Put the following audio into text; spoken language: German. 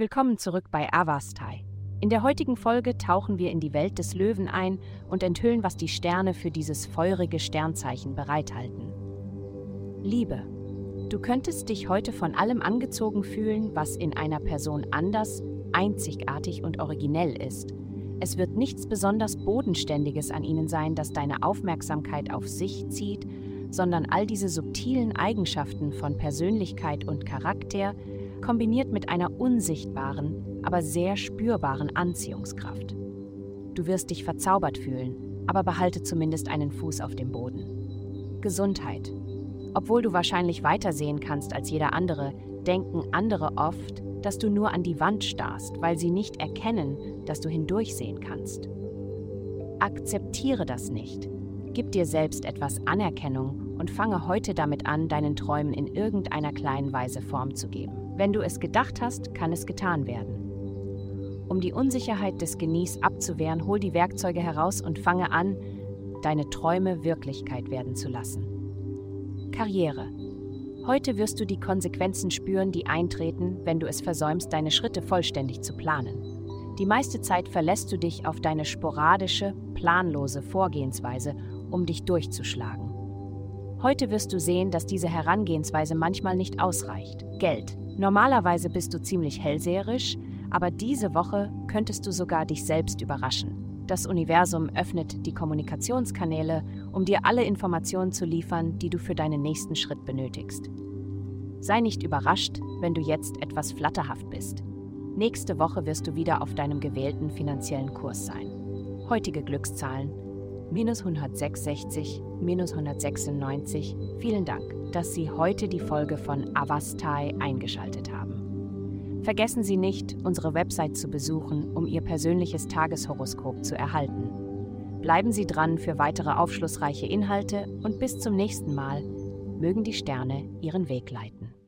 Willkommen zurück bei Avastai. In der heutigen Folge tauchen wir in die Welt des Löwen ein und enthüllen, was die Sterne für dieses feurige Sternzeichen bereithalten. Liebe. Du könntest dich heute von allem angezogen fühlen, was in einer Person anders, einzigartig und originell ist. Es wird nichts besonders Bodenständiges an ihnen sein, das deine Aufmerksamkeit auf sich zieht, sondern all diese subtilen Eigenschaften von Persönlichkeit und Charakter, kombiniert mit einer unsichtbaren, aber sehr spürbaren Anziehungskraft. Du wirst dich verzaubert fühlen, aber behalte zumindest einen Fuß auf dem Boden. Gesundheit. Obwohl du wahrscheinlich weiter sehen kannst als jeder andere, denken andere oft, dass du nur an die Wand starrst, weil sie nicht erkennen, dass du hindurchsehen kannst. Akzeptiere das nicht. Gib dir selbst etwas Anerkennung und fange heute damit an, deinen Träumen in irgendeiner kleinen Weise Form zu geben. Wenn du es gedacht hast, kann es getan werden. Um die Unsicherheit des Genies abzuwehren, hol die Werkzeuge heraus und fange an, deine Träume Wirklichkeit werden zu lassen. Karriere. Heute wirst du die Konsequenzen spüren, die eintreten, wenn du es versäumst, deine Schritte vollständig zu planen. Die meiste Zeit verlässt du dich auf deine sporadische, planlose Vorgehensweise, um dich durchzuschlagen. Heute wirst du sehen, dass diese Herangehensweise manchmal nicht ausreicht. Geld. Normalerweise bist du ziemlich hellseherisch, aber diese Woche könntest du sogar dich selbst überraschen. Das Universum öffnet die Kommunikationskanäle, um dir alle Informationen zu liefern, die du für deinen nächsten Schritt benötigst. Sei nicht überrascht, wenn du jetzt etwas flatterhaft bist. Nächste Woche wirst du wieder auf deinem gewählten finanziellen Kurs sein. Heutige Glückszahlen minus 166, minus 196. Vielen Dank, dass Sie heute die Folge von Avastai eingeschaltet haben. Vergessen Sie nicht, unsere Website zu besuchen, um Ihr persönliches Tageshoroskop zu erhalten. Bleiben Sie dran für weitere aufschlussreiche Inhalte und bis zum nächsten Mal mögen die Sterne Ihren Weg leiten.